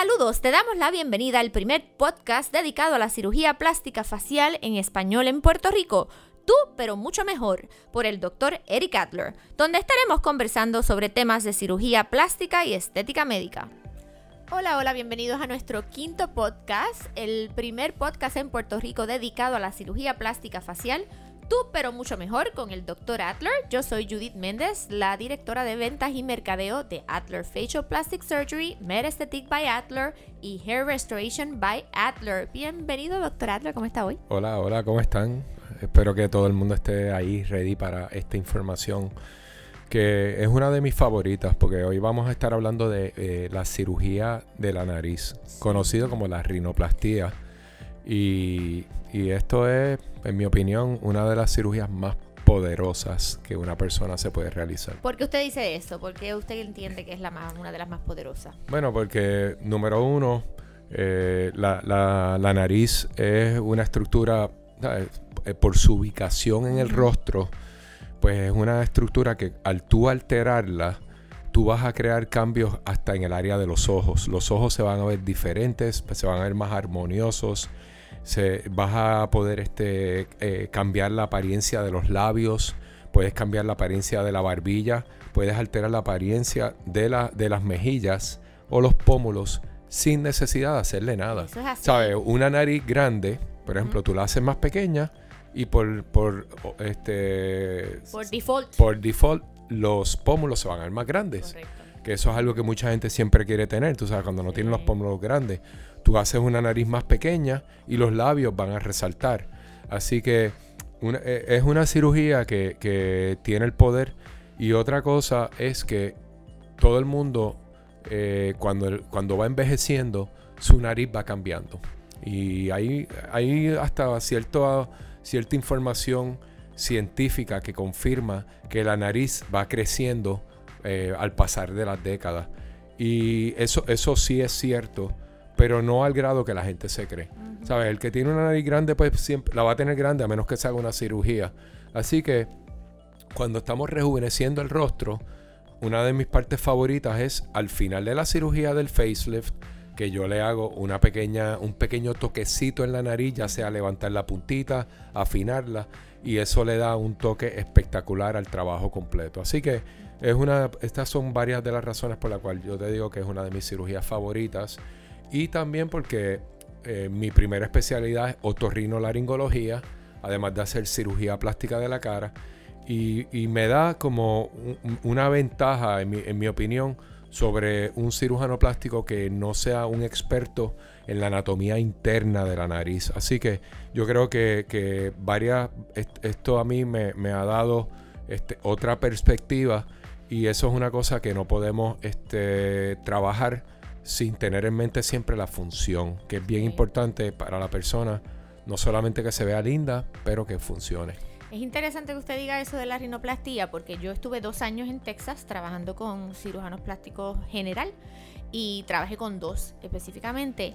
Saludos, te damos la bienvenida al primer podcast dedicado a la cirugía plástica facial en español en Puerto Rico. Tú, pero mucho mejor, por el doctor Eric Adler, donde estaremos conversando sobre temas de cirugía plástica y estética médica. Hola, hola, bienvenidos a nuestro quinto podcast, el primer podcast en Puerto Rico dedicado a la cirugía plástica facial Tú, pero mucho mejor con el Dr. Adler. Yo soy Judith Méndez, la directora de ventas y mercadeo de Adler Facial Plastic Surgery, Med Aesthetic by Adler y Hair Restoration by Adler. Bienvenido, Dr. Adler, ¿cómo está hoy? Hola, hola, ¿cómo están? Espero que todo el mundo esté ahí ready para esta información que es una de mis favoritas porque hoy vamos a estar hablando de eh, la cirugía de la nariz, conocido como la rinoplastía. Y y esto es, en mi opinión, una de las cirugías más poderosas que una persona se puede realizar. ¿Por qué usted dice eso? ¿Por qué usted entiende que es la más, una de las más poderosas? Bueno, porque número uno, eh, la, la, nariz es una estructura, eh, por su ubicación en el rostro, pues es una estructura que al tú alterarla, tú vas a crear cambios hasta en el área de los ojos. Los ojos se van a ver diferentes, se van a ver más armoniosos se, vas a poder este, eh, cambiar la apariencia de los labios, puedes cambiar la apariencia de la barbilla, puedes alterar la apariencia de, la, de las mejillas o los pómulos sin necesidad de hacerle nada. ¿Sabes? Una nariz grande, por ejemplo, tú la haces más pequeña y por, por, este, por default. Por default los pómulos se van a ver más grandes. Que eso es algo que mucha gente siempre quiere tener, tú sabes, cuando no tienen los pómulos grandes tú haces una nariz más pequeña y los labios van a resaltar. Así que e, es una cirugía que, tiene el poder. Y otra cosa es que todo el mundo, eh, cuando, cuando va envejeciendo, su nariz va cambiando. Y hay, hasta cierta información científica que confirma que la nariz va creciendo eh, al pasar de las décadas. Y eso, eso sí es cierto pero no al grado que la gente se cree. ¿Sabes? El que tiene una nariz grande, pues siempre la va a tener grande a menos que se haga una cirugía. Así que cuando estamos rejuveneciendo el rostro, una de mis partes favoritas es al final de la cirugía del facelift, que yo le hago una pequeña, un pequeño toquecito en la nariz, ya sea levantar la puntita, afinarla, y eso le da un toque espectacular al trabajo completo. Así que es una, estas son varias de las razones por las cuales yo te digo que es una de mis cirugías favoritas. Y también porque eh, mi primera especialidad es otorrinolaringología, además de hacer cirugía plástica de la cara. Y, me da como una ventaja, en mi, opinión, sobre un cirujano plástico que no sea un experto en la anatomía interna de la nariz. Así que yo creo que, varias, esto a mí me, ha dado este, otra perspectiva y eso es una cosa que no podemos este, trabajar sin tener en mente siempre la función, que es bien importante para la persona, no solamente que se vea linda, pero que funcione. Es interesante que usted diga eso de la rinoplastía, porque yo estuve dos años en Texas trabajando con cirujanos plásticos general y trabajé con dos específicamente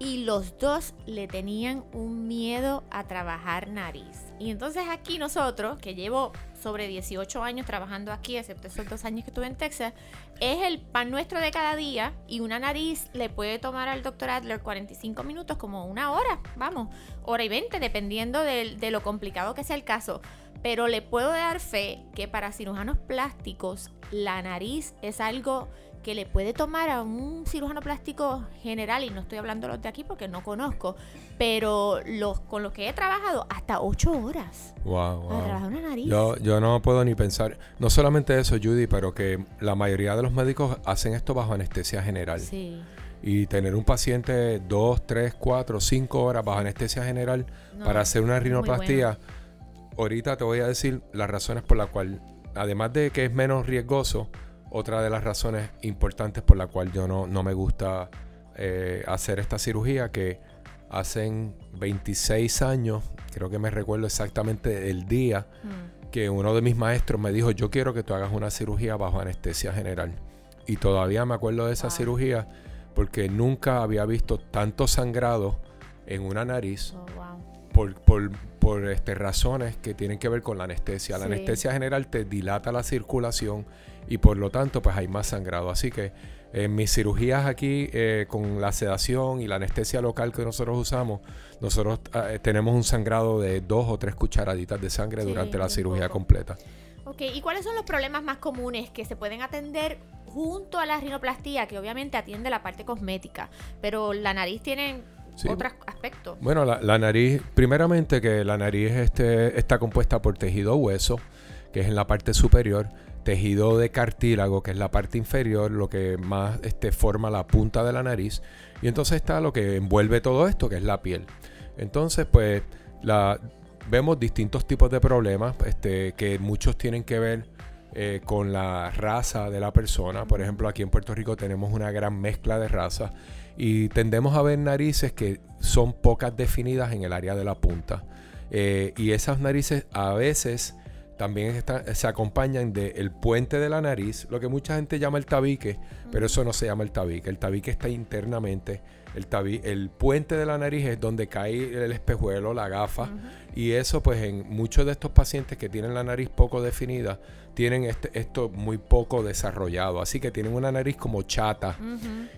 y los dos le tenían un miedo a trabajar nariz. Y entonces aquí nosotros, que llevo sobre 18 años trabajando aquí, excepto esos dos años que estuve en Texas, es el pan nuestro de cada día y una nariz le puede tomar al doctor Adler 45 minutos como una hora, vamos, hora y 20, dependiendo de, de lo complicado que sea el caso. Pero le puedo dar fe que para cirujanos plásticos la nariz es algo que le puede tomar a un cirujano plástico general, y no estoy hablando de los de aquí porque no conozco, pero los con los que he trabajado hasta ocho horas. Wow, una nariz. Yo, yo no puedo ni pensar, no solamente eso, Judy, pero que la mayoría de los médicos hacen esto bajo anestesia general. Sí. Y tener un paciente dos, tres, cuatro, cinco horas bajo anestesia general para hacer una rinoplastía. Ahorita te voy a decir las razones por las cuales, además de que es menos riesgoso, otra de las razones importantes por la cual yo no, no me gusta eh, hacer esta cirugía, que hacen 26 años, creo que me recuerdo exactamente el día, mm. que uno de mis maestros me dijo, yo quiero que tú hagas una cirugía bajo anestesia general. Y todavía me acuerdo de esa cirugía porque nunca había visto tanto sangrado en una nariz oh, por, por, por este, razones que tienen que ver con la anestesia. La anestesia general te dilata la circulación y por lo tanto pues hay más sangrado. Así que En mis cirugías aquí, eh, con la sedación y la anestesia local que nosotros usamos, nosotros eh, tenemos un sangrado de dos o tres cucharaditas de sangre durante la cirugía completa. Ok, ¿y cuáles son los problemas más comunes que se pueden atender junto a la rinoplastía, que obviamente atiende la parte cosmética, pero la nariz tiene otros aspectos? Bueno, la, nariz, primeramente que la nariz este, está compuesta por tejido hueso, que es en la parte superior, tejido de cartílago, que es la parte inferior, lo que más este, forma la punta de la nariz. Y entonces está lo que envuelve todo esto, que es la piel. Entonces, pues, la, vemos distintos tipos de problemas, este, que muchos tienen que ver eh, con la raza de la persona. Por ejemplo, aquí en Puerto Rico tenemos una gran mezcla de razas y tendemos a ver narices que son pocas definidas en el área de la punta. Eh, y esas narices a veces también se acompañan del puente de la nariz, lo que mucha gente llama el tabique, pero eso no se llama el tabique. El tabique está internamente. El, el puente de la nariz es donde cae el espejuelo, la gafa. Y eso, pues, en muchos de estos pacientes que tienen la nariz poco definida, tienen este, esto muy poco desarrollado. Así que tienen una nariz como chata.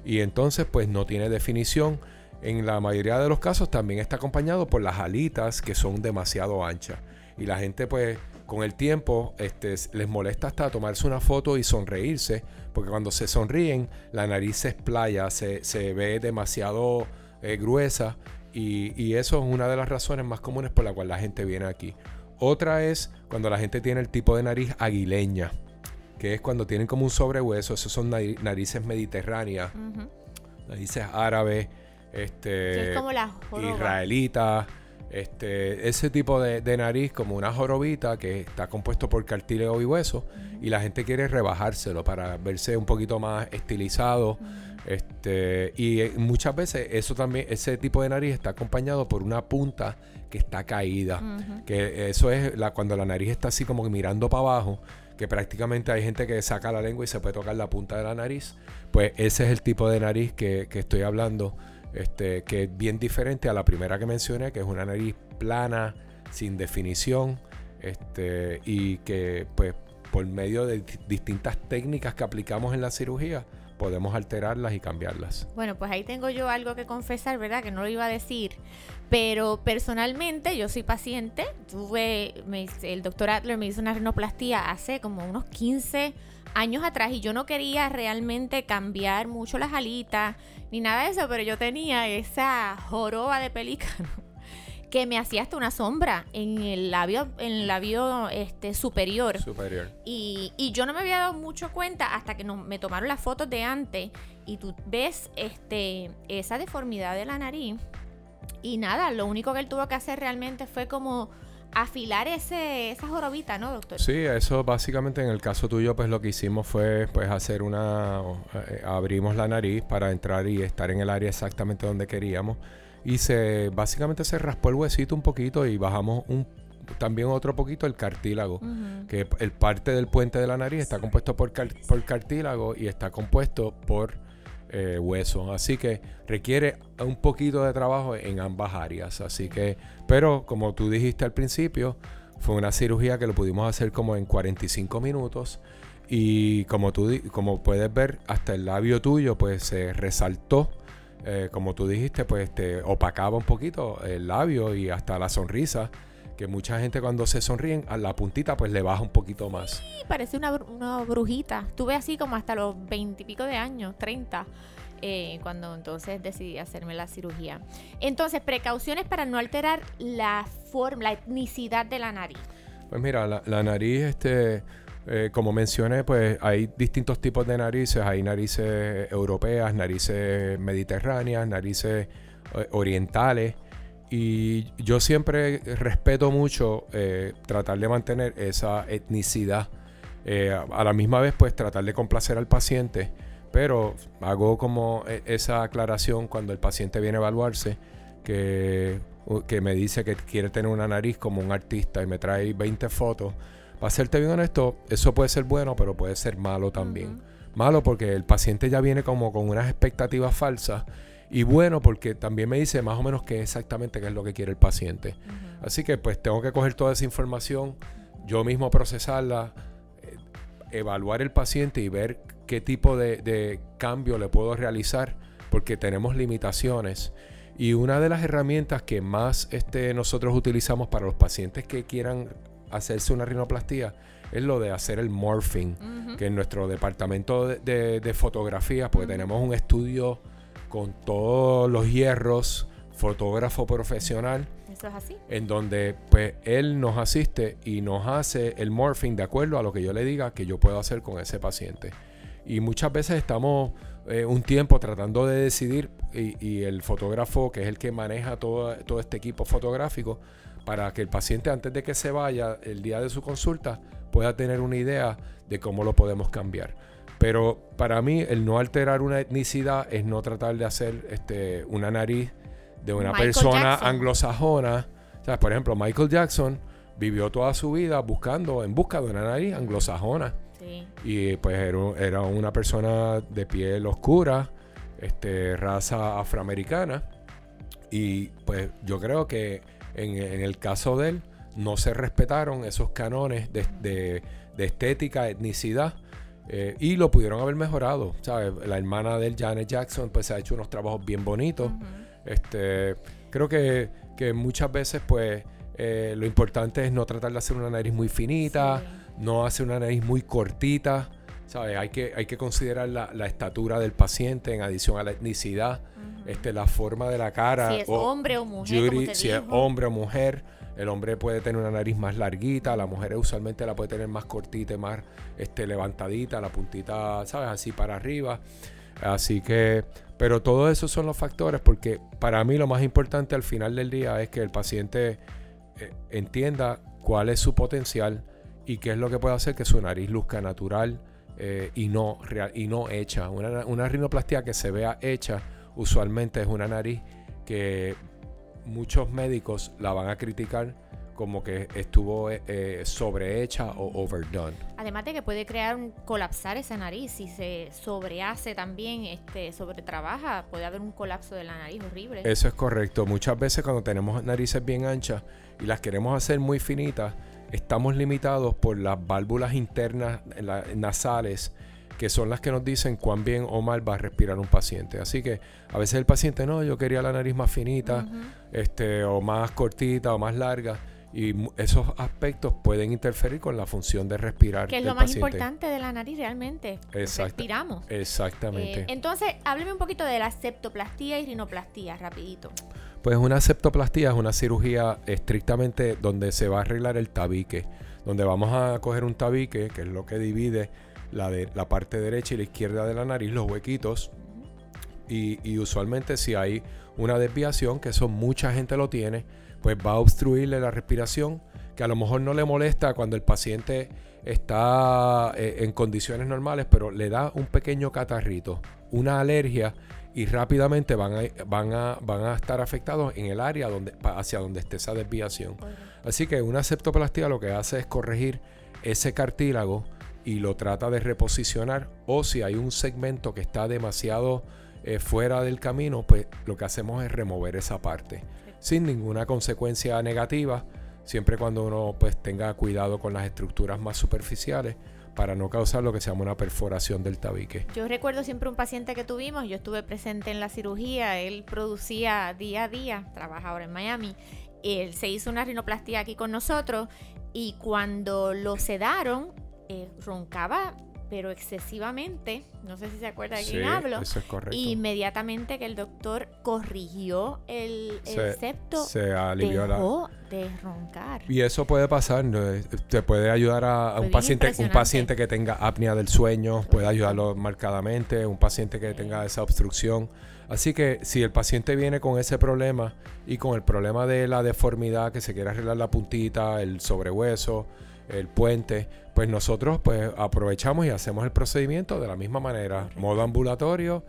Y entonces, pues, no tiene definición. En la mayoría de los casos también está acompañado por las alitas que son demasiado anchas. Y la gente, pues con el tiempo este, les molesta hasta tomarse una foto y sonreírse, porque cuando se sonríen la nariz se explaya, se, ve demasiado eh, gruesa y, eso es una de las razones más comunes por la cual la gente viene aquí. Otra es cuando la gente tiene el tipo de nariz aguileña, que es cuando tienen como un sobrehueso, esos son narices mediterráneas, narices árabes, este, israelitas este, ese tipo de, nariz como una jorobita que está compuesto por cartílago y hueso y la gente quiere rebajárselo para verse un poquito más estilizado. Este, y eh, muchas veces eso también, ese tipo de nariz está acompañado por una punta que está caída. Que eso es la, cuando la nariz está así como mirando para abajo, que prácticamente hay gente que saca la lengua y se puede tocar la punta de la nariz. Pues ese es el tipo de nariz que, que estoy hablando este, que es bien diferente a la primera que mencioné, que es una nariz plana, sin definición, este, y que pues por medio de distintas técnicas que aplicamos en la cirugía, podemos alterarlas y cambiarlas. Bueno, pues ahí tengo yo algo que confesar, ¿verdad? Que no lo iba a decir, pero personalmente yo soy paciente, tuve, el doctor Adler me hizo una rinoplastía hace como unos 15 años atrás y yo no quería realmente cambiar mucho las alitas ni nada de eso, pero yo tenía esa joroba de pelícano que me hacía hasta una sombra en el labio, en el labio este, superior. Superior. Y, y yo no me había dado mucho cuenta hasta que no, me tomaron las fotos de antes y tú ves este, esa deformidad de la nariz. Y nada, lo único que él tuvo que hacer realmente fue como afilar ese, esa jorobita, ¿no, doctor? Sí, eso básicamente en el caso tuyo, pues lo que hicimos fue pues hacer una, eh, abrimos la nariz para entrar y estar en el área exactamente donde queríamos y se, básicamente se raspó el huesito un poquito y bajamos un también otro poquito el cartílago, que el parte del puente de la nariz está compuesto por, por cartílago y está compuesto por eh, hueso. Así que requiere un poquito de trabajo en ambas áreas. Así que, pero como tú dijiste al principio, fue una cirugía que lo pudimos hacer como en 45 minutos. Y como tú como puedes ver, hasta el labio tuyo pues se resaltó. Eh, como tú dijiste, pues te opacaba un poquito el labio y hasta la sonrisa que mucha gente cuando se sonríen a la puntita pues le baja un poquito más. Sí, parece una, una brujita. Tuve así como hasta los veintipico de años, 30. Eh, cuando entonces decidí hacerme la cirugía. Entonces, precauciones para no alterar la forma, la etnicidad de la nariz. Pues mira, la, nariz, este, eh, como mencioné, pues hay distintos tipos de narices. Hay narices europeas, narices mediterráneas, narices eh, orientales. Y yo siempre respeto mucho eh, tratar de mantener esa etnicidad. Eh, a la misma vez, pues tratar de complacer al paciente. Pero hago como e, esa aclaración cuando el paciente viene a evaluarse, que, que me dice que quiere tener una nariz como un artista y me trae 20 fotos. Para serte bien honesto, eso puede ser bueno, pero puede ser malo también. Malo porque el paciente ya viene como con unas expectativas falsas y bueno, porque también me dice más o menos qué exactamente qué es lo que quiere el paciente. Así que pues tengo que coger toda esa información, yo mismo procesarla, eh, evaluar el paciente y ver qué tipo de, cambio le puedo realizar, porque tenemos limitaciones. Y una de las herramientas que más este, nosotros utilizamos para los pacientes que quieran hacerse una rinoplastía es lo de hacer el morphing, que en nuestro departamento de, de, fotografía, porque tenemos un estudio con todos los hierros, fotógrafo profesional. Eso es así. En donde pues él nos asiste y nos hace el morphing de acuerdo a lo que yo le diga que yo puedo hacer con ese paciente. Y muchas veces estamos eh, un tiempo tratando de decidir y, el fotógrafo, que es el que maneja todo, todo este equipo fotográfico, para que el paciente antes de que se vaya el día de su consulta pueda tener una idea de cómo lo podemos cambiar. Pero para mí el no alterar una etnicidad es no tratar de hacer este, una nariz de una persona anglosajona. O por ejemplo, Michael Jackson vivió toda su vida buscando, en busca de una nariz anglosajona. Y pues era, una persona de piel oscura, este, raza afroamericana. Y pues yo creo que en, el caso de él no se respetaron esos canones de, estética, etnicidad. Eh, y lo pudieron haber mejorado. La hermana de él, Janet Jackson, pues ha hecho unos trabajos bien bonitos. Este, creo que, muchas veces, pues, eh, lo importante es no tratar de hacer una nariz muy finita, no hacer una nariz muy cortita. ¿sabes? Hay que, hay que considerar la, estatura del paciente en adición a la etnicidad, este, la forma de la cara. Si es hombre o mujer. si es hombre o mujer. El hombre puede tener una nariz más larguita, la mujer usualmente la puede tener más cortita más este, levantadita, la puntita, ¿sabes? Así para arriba. Así que, pero todos esos son los factores porque para mí lo más importante al final del día es que el paciente eh, entienda cuál es su potencial y qué es lo que puede hacer que su nariz luzca natural eh, y, no y no hecha. Una, una rinoplastia que se vea hecha usualmente es una nariz que muchos médicos la van a criticar como que estuvo eh, eh, sobrehecha o overdone. Además de que puede crear un colapsar esa nariz, si se sobrehace también, este, sobretrabaja, puede haber un colapso de la nariz horrible. Eso es correcto. Muchas veces cuando tenemos narices bien anchas y las queremos hacer muy finitas, estamos limitados por las válvulas internas nasales que son las que nos dicen cuán bien o mal va a respirar un paciente. Así que a veces el paciente no, yo quería la nariz más finita, este, o más cortita o más larga y esos aspectos pueden interferir con la función de respirar. Que es lo más importante de la nariz realmente. Respiramos. Exactamente. Eh, entonces, hábleme un poquito de la septoplastía y rinoplastía, rapidito. Pues una septoplastía es una cirugía estrictamente donde se va a arreglar el tabique, donde vamos a coger un tabique, que es lo que divide la, de, la parte derecha y la izquierda de la nariz, los huequitos, y, y usualmente si hay una desviación, que eso mucha gente lo tiene, pues va a obstruirle la respiración, que a lo mejor no le molesta cuando el paciente está eh, en condiciones normales, pero le da un pequeño catarrito, una alergia y rápidamente van a, van a, van a estar afectados en el área donde, hacia donde esté esa desviación. Así que una septoplastía lo que hace es corregir ese cartílago y lo trata de reposicionar o si hay un segmento que está demasiado eh, fuera del camino, pues lo que hacemos es remover esa parte sin ninguna consecuencia negativa, siempre cuando uno pues tenga cuidado con las estructuras más superficiales para no causar lo que se llama una perforación del tabique. Yo recuerdo siempre un paciente que tuvimos, yo estuve presente en la cirugía, él producía día a día, trabaja ahora en Miami, él se hizo una rinoplastia aquí con nosotros y cuando lo sedaron, eh, roncaba pero excesivamente, no sé si se acuerda de quién hablo, eso es correcto. inmediatamente que el doctor corrigió el, septo, se alivió dejó de roncar. Y eso puede pasar, te puede ayudar a, un paciente, un paciente que tenga apnea del sueño, puede ayudarlo marcadamente, un paciente que tenga esa obstrucción. Así que si el paciente viene con ese problema y con el problema de la deformidad, que se quiere arreglar la puntita, el sobrehueso, el puente, pues nosotros pues aprovechamos y hacemos el procedimiento de la misma manera, modo ambulatorio,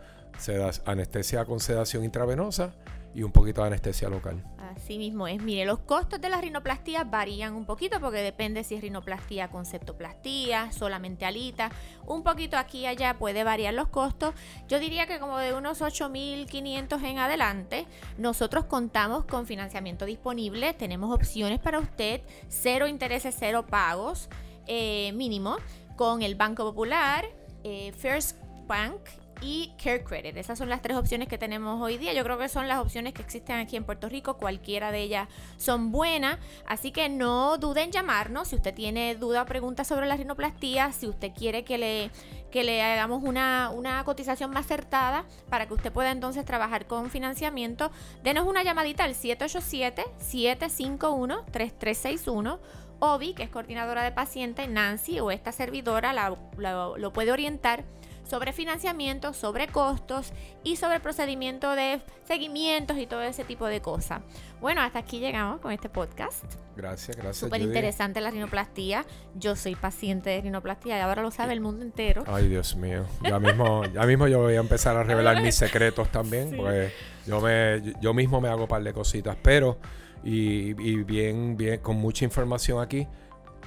anestesia con sedación intravenosa y un poquito de anestesia local. Así mismo es. Mire, los costos de la rinoplastia varían un poquito porque depende si es rinoplastia con septoplastía, solamente alita. Un poquito aquí y allá puede variar los costos. Yo diría que como de unos 8.500 en adelante. Nosotros contamos con financiamiento disponible. Tenemos opciones para usted. Cero intereses, cero pagos eh, mínimo con el Banco Popular eh, First Bank y Care Credit. Esas son las tres opciones que tenemos hoy día. Yo creo que son las opciones que existen aquí en Puerto Rico. Cualquiera de ellas son buenas. Así que no duden en llamarnos si usted tiene duda o pregunta sobre la rinoplastía, si usted quiere que le, que le hagamos una, una cotización más acertada para que usted pueda entonces trabajar con financiamiento. Denos una llamadita al 787-751-3361. Obi, que es coordinadora de pacientes, Nancy o esta servidora lo puede orientar sobre financiamiento, sobre costos y sobre procedimiento de seguimientos y todo ese tipo de cosas. Bueno, hasta aquí llegamos con este podcast. Gracias, gracias. Súper interesante la rinoplastía. Yo soy paciente de rinoplastía y ahora lo sabe el mundo entero. Ay, Dios mío. Ya mismo, ya mismo yo voy a empezar a revelar mis secretos también, porque yo, me, yo mismo me hago un par de cositas, pero y, y bien, bien, con mucha información aquí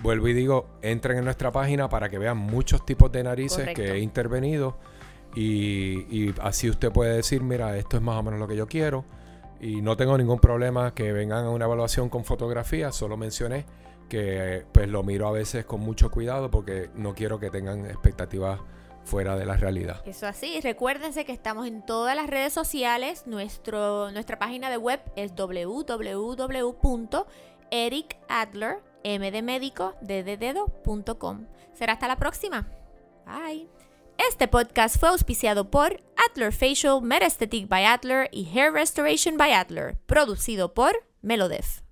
vuelvo y digo, entren en nuestra página para que vean muchos tipos de narices que he intervenido y, así usted puede decir, mira, esto es más o menos lo que yo quiero y no tengo ningún problema que vengan a una evaluación con fotografía, solo mencioné que pues lo miro a veces con mucho cuidado porque no quiero que tengan expectativas fuera de la realidad. Eso así, recuérdense que estamos en todas las redes sociales, Nuestro, nuestra página de web es www.ericadler.com Será hasta la próxima. Bye. Este podcast fue auspiciado por Adler Facial, Metaesthetic by Adler y Hair Restoration by Adler, producido por Melodef.